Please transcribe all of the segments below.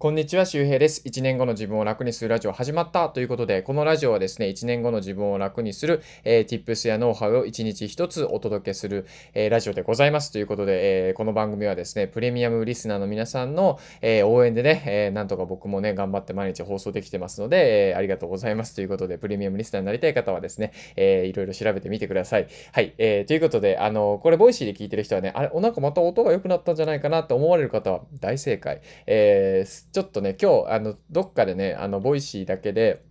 こんにちは、周平です。1年後の自分を楽にするラジオ始まったということで、このラジオはですね、1年後の自分を楽にする、えー、tips やノウハウを1日1つお届けする、えー、ラジオでございます。ということで、えー、この番組はですね、プレミアムリスナーの皆さんの、えー応援でね、えなんとか僕もね、頑張って毎日放送できてますので、えーありがとうございます。ということで、プレミアムリスナーになりたい方はですね、えーいろいろ調べてみてください。はい、えーということで、あのこれ、 Voicy で聞いてる人はね、あれ、なんかまた音が良くなったんじゃないかなって思われる方は大正解。えーちょっとね、今日、あの、どっかでね、あの、ボイシーだけで、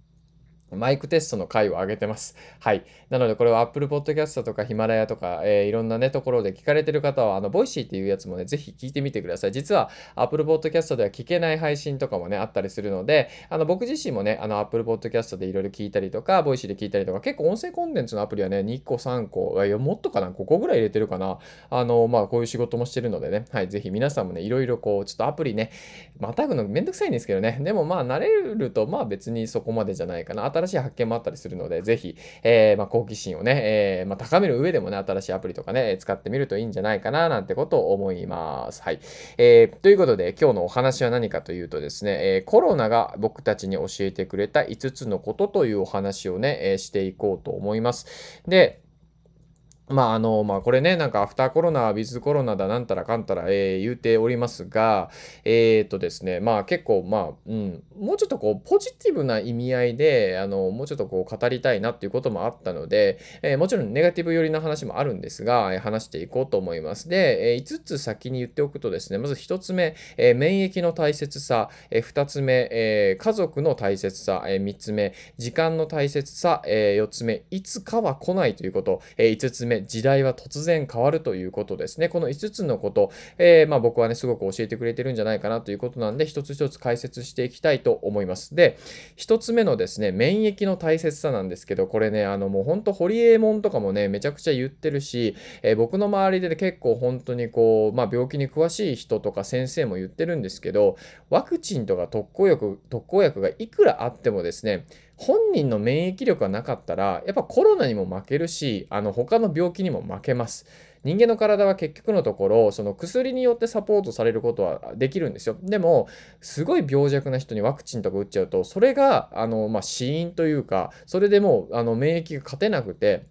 マイクテストの回を上げてます。はい。なので、これは Apple Podcast とかヒマラヤとか、えー、いろんなね、ところで聞かれてる方は、あの、ボイシーっていうやつもね、ぜひ聞いてみてください。実は、Apple Podcast では聞けない配信とかもね、あったりするので、あの、僕自身もね、あの、Apple Podcast でいろいろ聞いたりとか、ボイシーで聞いたりとか、結構音声コンテンツのアプリはね、2個、3個、いや、もっとかな、5個ぐらい入れてるかな。あの、まあ、こういう仕事もしてるのでね、はい、ぜひ皆さんもね、いろいろこう、ちょっとアプリね、またぐのめんどくさいんですけどね、でもまあ、慣れると、まあ別にそこまでじゃないかな。新しい発見もあったりするので、ぜひ、えー、まあ、好奇心をね、えー、まあ、高める上でもね、新しいアプリとかね、使ってみるといいんじゃないかな、なんてことを思います。はい。えー、ということで、今日のお話は何かというとですね、えコロナが僕たちに教えてくれた5つのことというお話をね、えしていこうと思います。で、まあ、あの、まあ、これね、なんか、アフターコロナ、ウィズコロナだ、なんたらかんたら、えー、言うておりますが、えー、とですね、まあ、結構、まあ、うん、もうちょっとこう、ポジティブな意味合いで、あの、もうちょっとこう、語りたいなっていうこともあったので、えー、もちろん、ネガティブ寄りの話もあるんですが、え話していこうと思います。で、え5つ先に言っておくとですね、まず1つ目、え免疫の大切さ、え2つ目、え家族の大切さ、え3つ目、時間の大切さ、え4つ目、いつかは来ないということ、え5つ目、時代は突然変わるということですね。この5つのこと、えー、まあ、僕はね、すごく教えてくれてるんじゃないかなということなんで、一つ一つ解説していきたいと思います。で、1つ目のですね、免疫の大切さなんですけど、これね、あのもう本当、ホリエモンとかもね、めちゃくちゃ言ってるし、えー、僕の周りで、ね、結構本当にこう、まあ、病気に詳しい人とか先生も言ってるんですけど、ワクチンとか特効薬、特効薬がいくらあってもですね、本人の免疫力がなかったら、やっぱコロナにも負けるし、あの他の病気にも負けます。人間の体は結局のところ、その薬によってサポートされることはできるんですよ。でも、すごい病弱な人にワクチンとか打っちゃうと、それが、あの、まあ、死因というか、それでもう、あの、免疫が勝てなくて、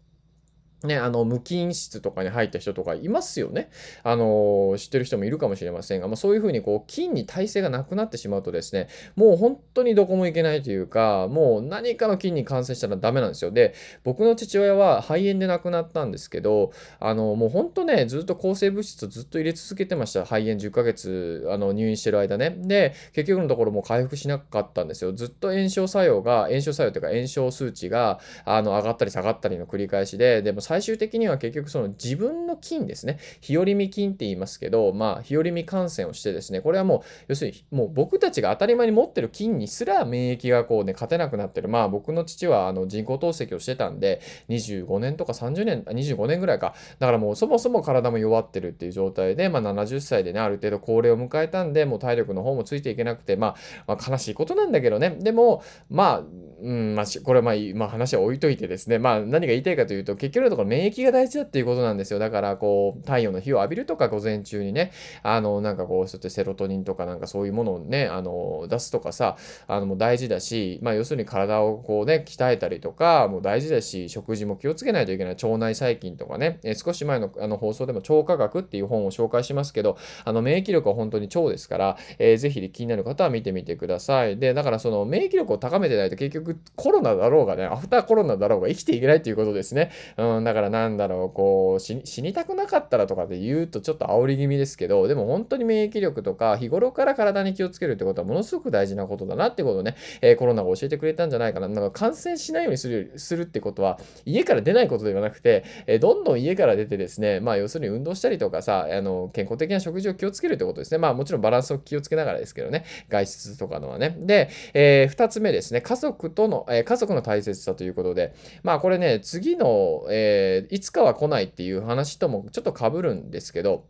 ね、あの、無菌室とかに入った人とかいますよね。あの、知ってる人もいるかもしれませんが、まあ、そういうふうにこう、菌に耐性がなくなってしまうとですね、もう本当にどこも行けないというか、もう何かの菌に感染したらダメなんですよ。で、僕の父親は肺炎で亡くなったんですけど、あの、もう本当ね、ずっと抗生物質をずっと入れ続けてました。肺炎10ヶ月、あの、入院してる間ね。で、結局のところもう回復しなかったんですよ。ずっと炎症作用が、炎症作用というか炎症数値が、あの、上がったり下がったりの繰り返しで、でも最最終的には結局その自分の菌ですね、日和見菌って言いますけど、まあ、日和見感染をしてですね、これはもう、要するにもう僕たちが当たり前に持ってる菌にすら免疫がこうね、勝てなくなってる。まあ、僕の父はあの人工透析をしてたんで、25年とか30年、25年ぐらいか。だからもうそもそも体も弱ってるっていう状態で、まあ、70歳でね、ある程度高齢を迎えたんで、もう体力の方もついていけなくて、まあ、まあ、悲しいことなんだけどね。でも、まあ、うん、まあ、これはまあ、まあ、話は置いといてですね、まあ、何が言いたいかというと、結局のところ免疫が大事だっていうことなんですよ。だから、こう、太陽の日を浴びるとか、午前中にね、あの、なんかこう、そうやってセロトニンとかなんかそういうものをね、あの、出すとかさ、あの、もう大事だし、まあ、要するに体をこうね、鍛えたりとか、もう大事だし、食事も気をつけないといけない。腸内細菌とかね、え少し前のあの放送でも腸科学っていう本を紹介しますけど、あの、免疫力は本当に腸ですから、えー、ぜひ気になる方は見てみてください。で、だからその免疫力を高めてないと結局コロナだろうがね、アフターコロナだろうが生きていけないということですね。うん、だからなんだろう、こう、死にたくなかったらとかで言うとちょっと煽り気味ですけど、でも本当に免疫力とか、日頃から体に気をつけるってことはものすごく大事なことだなってことをね、えー、コロナが教えてくれたんじゃないかな。なんか感染しないようにするするってことは、家から出ないことではなくて、えー、どんどん家から出てですね、まあ要するに運動したりとかさ、あの、健康的な食事を気をつけるってことですね。まあもちろんバランスを気をつけながらですけどね、外出とかのはね。で、えー、2つ目ですね、家族との、え、家族の大切さということで、まあこれね、次の、えー、いつかは来ないっていう話ともちょっとかぶるんですけど、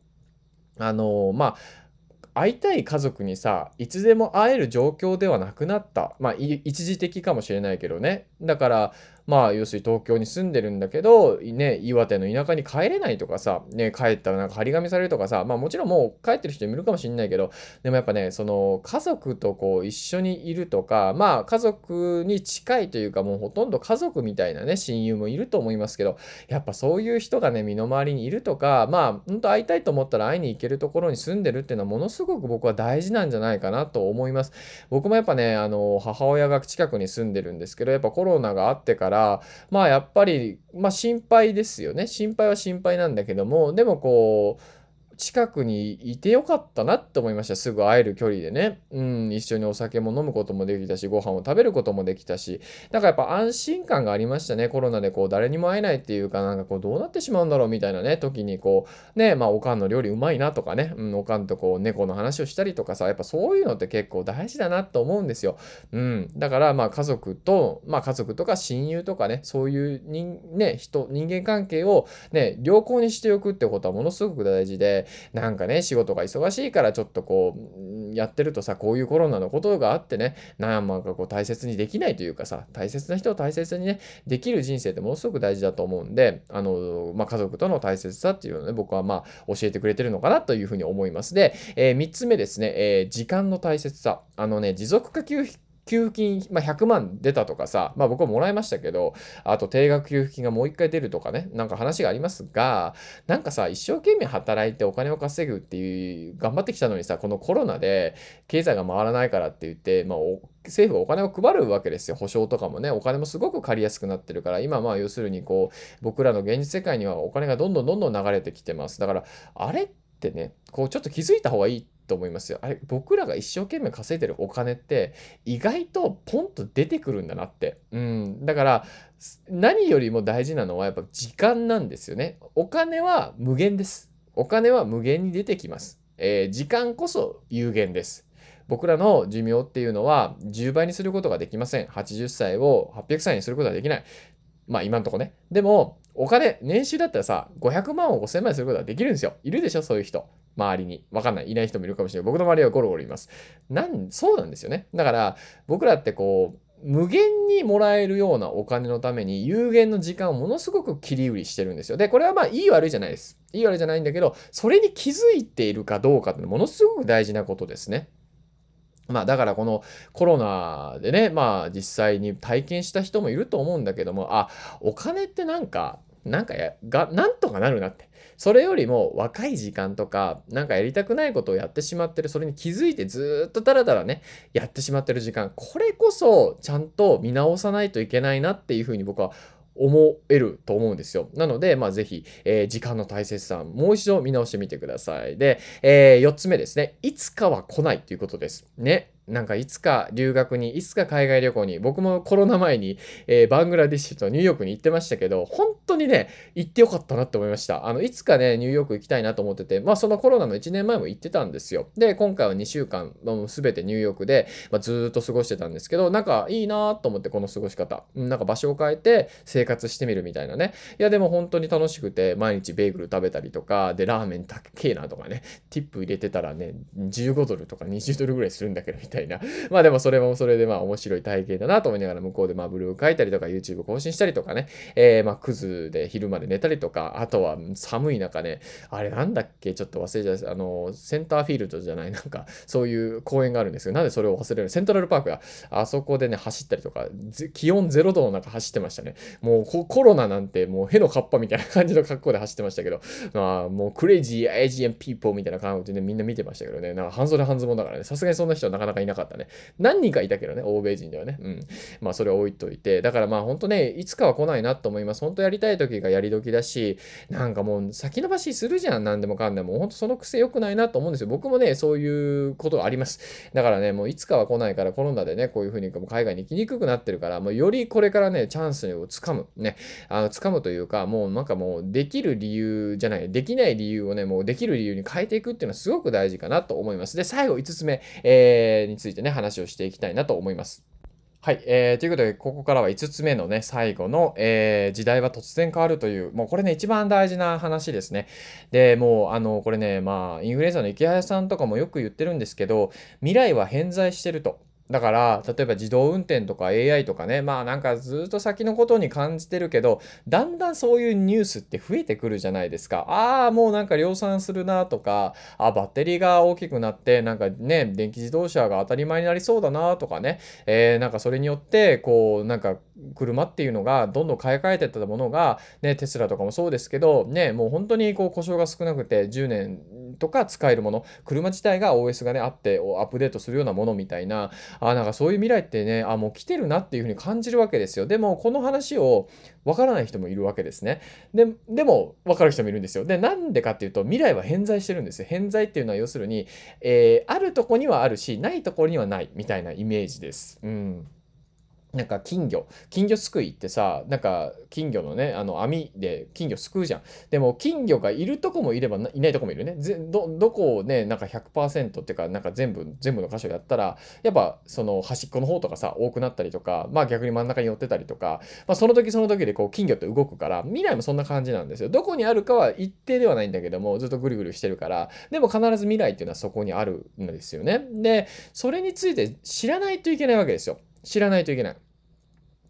あのまあ、会いたい家族にさ、いつでも会える状況ではなくなった。まあ、一時的かもしれないけどね。だから、まあ、要するに東京に住んでるんだけど、ね、岩手の田舎に帰れないとかさ、ね、帰ったらなんか張り紙されるとかさ、まあもちろんもう帰ってる人いるかもしれないけど、でもやっぱね、その家族とこう一緒にいるとか、まあ家族に近いというかもうほとんど家族みたいなね、親友もいると思いますけど、やっぱそういう人がね、身の回りにいるとか、まあ、本当会いたいと思ったら会いに行けるところに住んでるっていうのはものすごく僕は大事なんじゃないかなと思います。僕もやっぱね、あの、母親が近くに住んでるんですけど、やっぱコロナがあってから、まあやっぱり、まあ心配ですよね。心配は心配なんだけども、でもこう、近くにいてよかったなって思いました。すぐ会える距離でね。うん、一緒にお酒も飲むこともできたし、ご飯を食べることもできたし、なんかやっぱ安心感がありましたね。コロナでこう誰にも会えないっていうか、なんかこうどうなってしまうんだろうみたいなね、時にこう、ね、まあおかんの料理うまいなとかね、うん、おかんとこう猫の話をしたりとかさ、やっぱそういうのって結構大事だなと思うんですよ。うん。だからまあ家族と、まあ家族とか親友とかね、そういう人、ね、人、人間関係をね、良好にしておくってことはものすごく大事で、なんかね、仕事が忙しいからちょっとこう、やってるとさ、こういうコロナのことがあってね、なんかこう大切にできないというかさ、大切な人を大切にね、できる人生ってものすごく大事だと思うんで、あの、まあ、家族との大切さっていうのをね、僕はまあ、教えてくれてるのかなというふうに思います。で、えー、3つ目ですね、えー、時間の大切さ。あのね、持続化給給付金、まあ、100万出たとかさ、まあ僕はもらいましたけど、あと定額給付金がもう一回出るとかね、なんか話がありますが、なんかさ、一生懸命働いてお金を稼ぐっていう、頑張ってきたのにさ、このコロナで経済が回らないからって言って、まあ政府がお金を配るわけですよ。保証とかもね、お金もすごく借りやすくなってるから、今まあ要するにこう、僕らの現実世界にはお金がどんどんどんどん流れてきてます。だから、あれってね、こうちょっと気づいた方がいいと思いますよ。あれ、僕らが一生懸命稼いでるお金って意外とポンと出てくるんだなって。うん。だから、何よりも大事なのはやっぱ時間なんですよね。お金は無限です。お金は無限に出てきます。えー、時間こそ有限です。僕らの寿命っていうのは10倍にすることができません。80歳を800歳にすることはできない。まあ今んとこね。でも、お金、年収だったらさ、500万を5000万にすることができるんですよ。いるでしょそういう人。周りに。わかんない。いない人もいるかもしれない。僕の周りはゴロゴロいます。なん、そうなんですよね。だから、僕らってこう、無限にもらえるようなお金のために有限の時間をものすごく切り売りしてるんですよ。で、これはまあいい悪いじゃないです。いい悪いじゃないんだけど、それに気づいているかどうかってものすごく大事なことですね。まあだからこのコロナでね、まあ実際に体験した人もいると思うんだけども、あ、お金ってなんか、なんかや、が、なんとかなるなって。それよりも若い時間とか、なんかやりたくないことをやってしまってる、それに気づいてずっとダラダラね、やってしまってる時間、これこそちゃんと見直さないといけないなっていうふうに僕は思えると思うんですよ。なので、まあ、ぜひ、えー、時間の大切さ、もう一度見直してみてください。で、えー、4つ目ですね。いつかは来ないということです。ね。なんかいつか留学に、いつか海外旅行に、僕もコロナ前に、えー、バングラディッシュとニューヨークに行ってましたけど、本当にね、行ってよかったなって思いました。あの、いつかね、ニューヨーク行きたいなと思ってて、まあそのコロナの1年前も行ってたんですよ。で、今回は2週間、もう全てニューヨークで、まあ、ずっと過ごしてたんですけど、なんかいいなと思ってこの過ごし方。なんか場所を変えて生活してみるみたいなね。いや、でも本当に楽しくて、毎日ベーグル食べたりとか、で、ラーメン高えなとかね、ティップ入れてたらね、15ドルとか20ドルぐらいするんだけど、みたいな。たいな。まあでもそれもそれでまあ面白い体験だなと思いながら向こうでまあブログ書いたりとか YouTube 更新したりとかね、えー、まあクズで昼まで寝たりとか、あとは寒い中ね、あれなんだっけ？ちょっと忘れちゃう。あの、センターフィールドじゃない、なんかそういう公園があるんですけど、なんでそれを忘れるセントラルパークだ。あそこでね、走ったりとか、気温0度の中走ってましたね。もうコロナなんてもうへのカッパみたいな感じの格好で走ってましたけど、まあもう crazy Asian people みたいな感じでみんな見てましたけどね、なんか半袖半ズボンだからね、さすがにそんな人はなかなかいなかったね。何人かいたけどね、欧米人ではね。うん。まあ、それを置いといて。だからまあ、本当ね、いつかは来ないなと思います。本当やりたい時がやり時だし、なんかもう先延ばしするじゃん、何でもかんでも。本当その癖良くないなと思うんですよ。僕もね、そういうことあります。だからね、もういつかは来ないから、コロナでね、こういうふうに海外に行きにくくなってるから、もうよりこれからね、チャンスをつかむ。ね、あの、つかむというか、もうなんかもう、できる理由じゃない、できない理由をね、もうできる理由に変えていくっていうのはすごく大事かなと思います。で、最後5つ目、えー、についてね、話をしていきたいなと思います。はい。えー、ということで、ここからは5つ目のね、最後の、えー、時代は突然変わるという、もうこれね、一番大事な話ですね。で、もう、あの、これね、まあ、インフルエンザの池谷さんとかもよく言ってるんですけど、未来は偏在してると。だから、例えば自動運転とか AI とかね、まあなんかずっと先のことに感じてるけど、だんだんそういうニュースって増えてくるじゃないですか。ああ、もうなんか量産するなとか、あ、バッテリーが大きくなって、なんかね、電気自動車が当たり前になりそうだなとかね、えー、なんかそれによって、こう、なんか車っていうのがどんどん買い替えてったものが、ね、テスラとかもそうですけど、ね、もう本当にこう故障が少なくて10年とか使えるもの、車自体が OS がね、あってアップデートするようなものみたいな、あ、なんかそういう未来ってね、あ、もう来てるなっていうふうに感じるわけですよ。でも、この話をわからない人もいるわけですね。で、でも、わかる人もいるんですよ。で、なんでかっていうと、未来は偏在してるんですよ。偏在っていうのは要するに、えー、あるとこにはあるし、ないところにはないみたいなイメージです。うん。なんか金魚、金魚すくいってさ、なんか金魚のね、あの網で金魚すくうじゃん。でも金魚がいるとこもいればいないとこもいるね。ぜど、どこをね、なんか100%っていうか、なんか全部、全部の箇所やったら、やっぱその端っこの方とかさ、多くなったりとか、まあ逆に真ん中に寄ってたりとか、まあその時その時でこう金魚って動くから、未来もそんな感じなんですよ。どこにあるかは一定ではないんだけども、ずっとぐるぐるしてるから、でも必ず未来っていうのはそこにあるんですよね。で、それについて知らないといけないわけですよ。知らないといけない。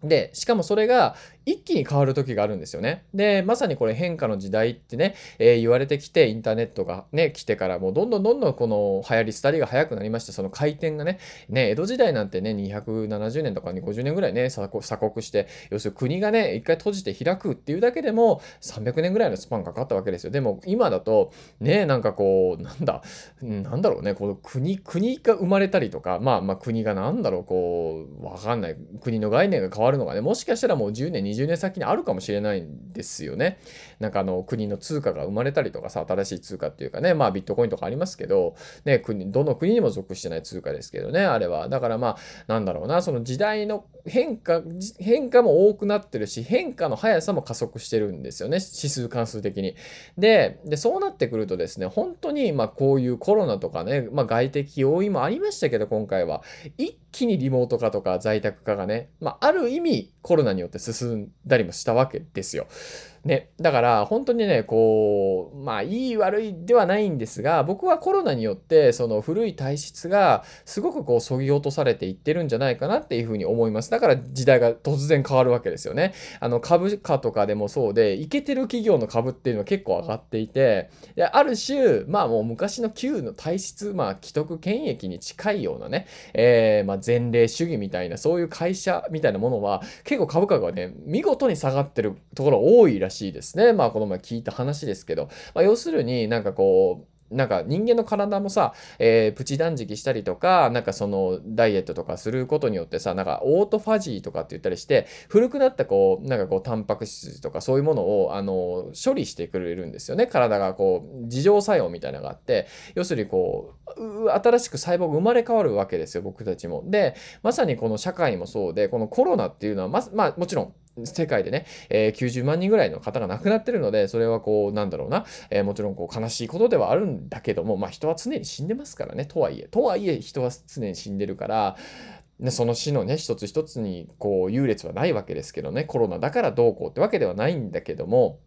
で、しかもそれが一気に変わる時があるんですよね。で、まさにこれ変化の時代ってね、えー、言われてきて、インターネットがね、来てからもうどんどんどんどんこの流行り廃りが早くなりまして、その回転がね、ね、江戸時代なんてね、270年とか250年ぐらいね、鎖国して、要するに国がね、一回閉じて開くっていうだけでも300年ぐらいのスパンかかったわけですよ。でも今だと、ね、なんかこう、なんだ、なんだろうね、この国、国が生まれたりとか、まあまあ国がなんだろう、こう、わかんない、国の概念が変わるのがね、もしかしたらもう10年、20年20年先にあるかもしれないんですよね。なんかあの国の通貨が生まれたりとかさ、新しい通貨っていうかね、まあビットコインとかありますけど、ね、国、どの国にも属してない通貨ですけどね、あれは。だからまあ、なんだろうな、その時代の変化、変化も多くなってるし、変化の速さも加速してるんですよね、指数関数的に。で、でそうなってくるとですね、本当にまこういうコロナとかね、まあ外的要因もありましたけど、今回は。一気にリモート化とか在宅化がね、まあある意味コロナによって進んだりもしたわけですよ。ね、だから本当にね、こう、まあいい悪いではないんですが、僕はコロナによってその古い体質がすごくこう削ぎ落とされていってるんじゃないかなっていうふうに思います。だから時代が突然変わるわけですよね。あの株価とかでもそうで、いけてる企業の株っていうのは結構上がっていて、である種、まあもう昔の旧の体質、まあ既得権益に近いようなね、えー、まあ前例主義みたいな、そういう会社みたいなものは結構株価がね、見事に下がってるところ多いらしいしいですね。まあこの前聞いた話ですけど、まあ、要するになんかこう、なんか人間の体もさ、えー、プチ断食したりとか、なんかそのダイエットとかすることによってさ、なんかオートファジーとかって言ったりして、古くなったこう、なんかこうタンパク質とかそういうものを、あの、処理してくれるんですよね。体がこう、自浄作用みたいなのがあって、要するにこう、新しく細胞が生まれ変わるわけですよ、僕たちも。で、まさにこの社会もそうで、このコロナっていうのは、ま、まあもちろん、世界でね、えー、90万人ぐらいの方が亡くなってるので、それはこう、なんだろうな、えー、もちろんこう悲しいことではあるんだけども、まあ人は常に死んでますからね、とはいえ、とはいえ人は常に死んでるから、ね、その死のね、一つ一つにこう優劣はないわけですけどね、コロナだからどうこうってわけではないんだけども、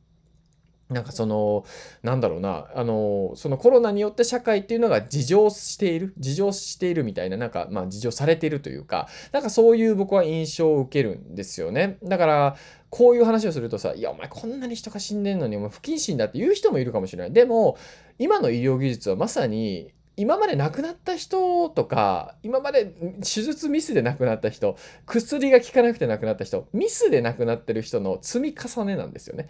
なんかその、なんだろうな、あの、そのコロナによって社会っていうのが自浄している、自浄しているみたいな、なんか、まあ自浄されているというか、なんかそういう僕は印象を受けるんですよね。だから、こういう話をするとさ、いや、お前こんなに人が死んでんのに、お前不謹慎だって言う人もいるかもしれない。でも、今の医療技術はまさに、今まで亡くなった人とか、今まで手術ミスで亡くなった人、薬が効かなくて亡くなった人、ミスで亡くなってる人の積み重ねなんですよね。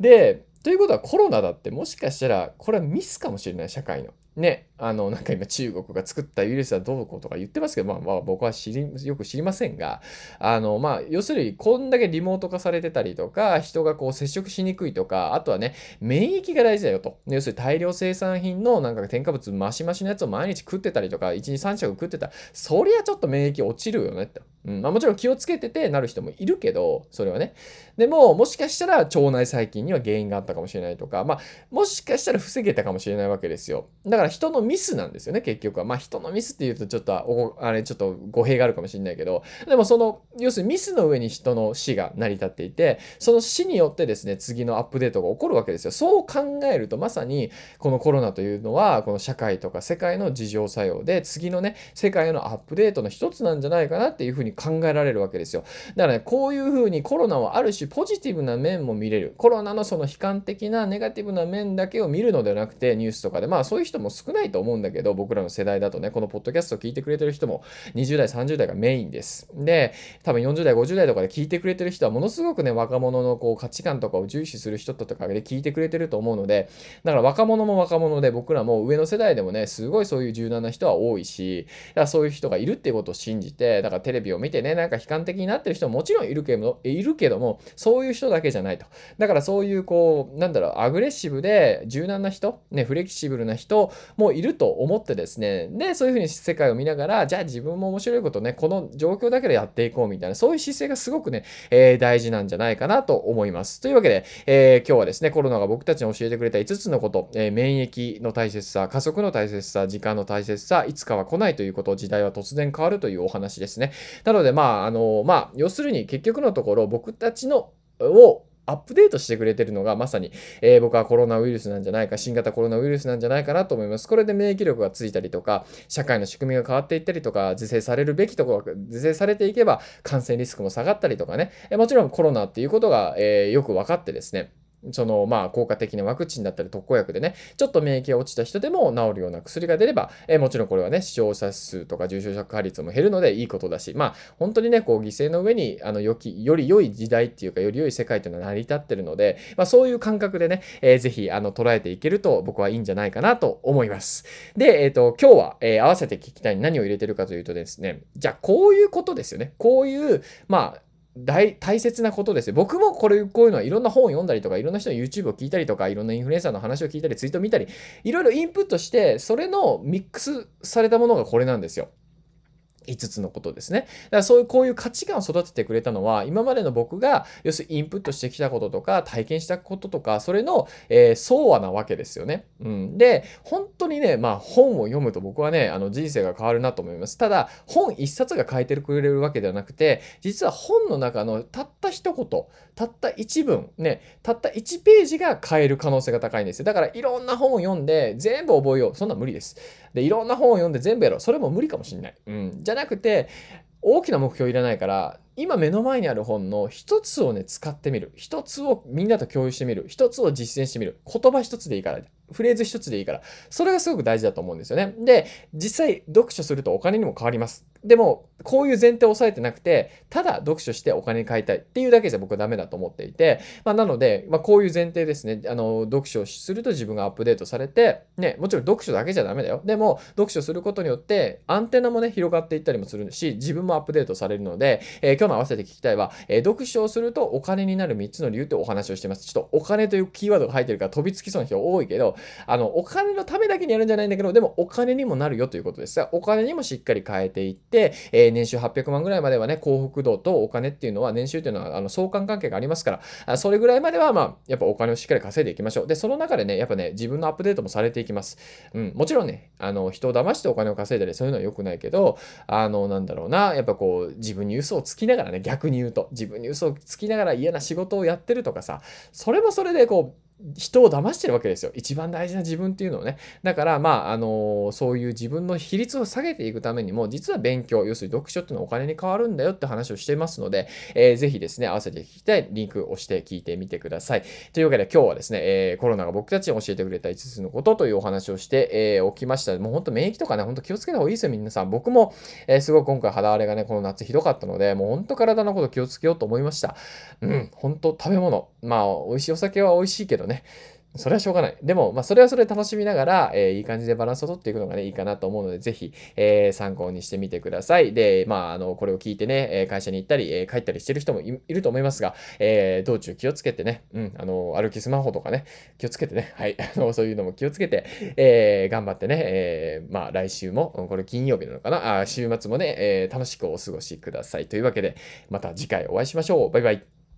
で、ということはコロナだってもしかしたらこれはミスかもしれない社会の。ね、あの、なんか今中国が作ったウイルスはどうこうとか言ってますけど、まあ、まあ僕は知り、よく知りませんが、あの、まあ、要するにこんだけリモート化されてたりとか、人がこう接触しにくいとか、あとはね、免疫が大事だよと。要するに大量生産品のなんか添加物マシマシのやつを毎日食ってたりとか、1日3食食ってたら、そりゃちょっと免疫落ちるよねって。うん、まあもちろん気をつけててなる人もいるけど、それはね。でも、もしかしたら腸内細菌には原因があったかもしれないとか、まあ、もしかしたら防げたかもしれないわけですよ。だからから人のミスなんですよね、結局は。まあ人のミスっていうとちょっと、あれちょっと語弊があるかもしれないけど、でもその、要するにミスの上に人の死が成り立っていて、その死によってですね、次のアップデートが起こるわけですよ。そう考えると、まさにこのコロナというのは、この社会とか世界の事情作用で、次のね、世界のアップデートの一つなんじゃないかなっていうふうに考えられるわけですよ。だからね、こういうふうにコロナはある種ポジティブな面も見れる。コロナのその悲観的なネガティブな面だけを見るのではなくて、ニュースとかで、まあそういう人も少ないと思うんだけど、僕らの世代だとね、このポッドキャストを聞いてくれてる人も20代、30代がメインです。で、多分40代、50代とかで聞いてくれてる人はものすごくね、若者のこう価値観とかを重視する人とかで聞いてくれてると思うので、だから若者も若者で僕らも上の世代でもね、すごいそういう柔軟な人は多いし、だからそういう人がいるっていうことを信じて、だからテレビを見てね、なんか悲観的になってる人ももちろんいるけど、いるけども、そういう人だけじゃないと。だからそういうこう、なんだろう、アグレッシブで柔軟な人、ね、フレキシブルな人もういると思ってですね、で、そういうふうに世界を見ながら、じゃあ自分も面白いことね、この状況だけでやっていこうみたいな、そういう姿勢がすごくね、えー、大事なんじゃないかなと思います。というわけで、えー、今日はですね、コロナが僕たちに教えてくれた5つのこと、えー、免疫の大切さ、加速の大切さ、時間の大切さ、いつかは来ないということ、時代は突然変わるというお話ですね。なので、まあ、あの、まあ、要するに結局のところ、僕たちの、をアップデートしてくれてるのがまさに、えー、僕はコロナウイルスなんじゃないか、新型コロナウイルスなんじゃないかなと思います。これで免疫力がついたりとか、社会の仕組みが変わっていったりとか、是正されるべきところが是正されていけば、感染リスクも下がったりとかね、えもちろんコロナっていうことが、えー、よく分かってですね、そのまあ効果的なワクチンだったり特効薬でね、ちょっと免疫が落ちた人でも治るような薬が出れば、えー、もちろんこれはね、死傷者数とか重症者化率も減るのでいいことだし、まあ本当にね、こう犠牲の上に、あの、よき、より良い時代っていうか、より良い世界っていうのは成り立ってるので、まあそういう感覚でね、えー、ぜひ、あの、捉えていけると僕はいいんじゃないかなと思います。で、えっ、ー、と、今日は、えー、合わせて聞きたい何を入れてるかというとですね、じゃあこういうことですよね。こういう、まあ、大大切なことですよ。僕もこれ、こういうのはいろんな本を読んだりとか、いろんな人の YouTube を聞いたりとか、いろんなインフルエンサーの話を聞いたり、ツイートを見たり、いろいろインプットして、それのミックスされたものがこれなんですよ。5つのことですね。だからそういう、こういう価値観を育ててくれたのは、今までの僕が、要するにインプットしてきたこととか、体験したこととか、それの、えー、相和なわけですよね。うん。で、本当にね、まあ本を読むと僕はね、あの人生が変わるなと思います。ただ、本一冊が変えてくれるわけではなくて、実は本の中のたった一言、たった一文、ね、たった1ページが変える可能性が高いんですよ。だからいろんな本を読んで全部覚えよう。そんな無理です。で、いろんな本を読んで全部やろう。それも無理かもしんない。うん。じゃなくて、大きな目標いらないから、今目の前にある本の一つをね、使ってみる。一つをみんなと共有してみる。一つを実践してみる。言葉一つでいいから。フレーズ一つでいいから。それがすごく大事だと思うんですよね。で、実際読書するとお金にも変わります。でも、こういう前提を押さえてなくて、ただ読書してお金に変えたいっていうだけじゃ僕はダメだと思っていて、まあ、なので、まあ、こういう前提ですね。あの、読書をすると自分がアップデートされて、ね、もちろん読書だけじゃダメだよ。でも、読書することによって、アンテナもね、広がっていったりもするし、自分もアップデートされるので、えー、今日の合わせて聞きたいは、えー、読書をするとお金になる3つの理由ってお話をしてます。ちょっとお金というキーワードが入ってるから飛びつきそうな人多いけど、あの、お金のためだけにやるんじゃないんだけど、でもお金にもなるよということです。お金にもしっかり変えていって、えー、年収800万ぐらいまではね、幸福度とお金っていうのは、年収っていうのはあの相関関係がありますから、それぐらいまでは、まあ、やっぱお金をしっかり稼いでいきましょう。で、その中でね、やっぱね、自分のアップデートもされていきます。うん、もちろんね、あの、人を騙してお金を稼いだり、そういうのは良くないけど、あの、なんだろうな、やっぱこう、自分に嘘をつきながらね、逆に言うと、自分に嘘をつきながら嫌な仕事をやってるとかさ、それもそれでこう、人を騙してるわけですよ。一番大事な自分っていうのをね。だから、まあ、あのそういう自分の比率を下げていくためにも、実は勉強、要するに読書っていうのはお金に変わるんだよって話をしていますので、えー、ぜひですね、合わせて聞きたいリンクを押して聞いてみてください。というわけで今日はですね、えー、コロナが僕たちに教えてくれた5つのことというお話をして、えー、おきました。もう本当免疫とかね、本当気をつけた方がいいですよ、皆さん。僕も、えー、すごい今回肌荒れがね、この夏ひどかったので、もう本当体のこと気をつけようと思いました。うん、本当食べ物。まあ、美味しいお酒は美味しいけどね、それはしょうがない。でも、まあ、それはそれ楽しみながら、えー、いい感じでバランスをとっていくのがね、いいかなと思うので、ぜひ、えー、参考にしてみてください。で、まあ、あの、これを聞いてね、会社に行ったり、えー、帰ったりしてる人もいると思いますが、えー、道中気をつけてね、うん、あの、歩きスマホとかね、気をつけてね、はい、あの、そういうのも気をつけて、えー、頑張ってね、えー、まあ、来週も、これ金曜日なのかな、あ週末もね、えー、楽しくお過ごしください。というわけで、また次回お会いしましょう。バイバイ。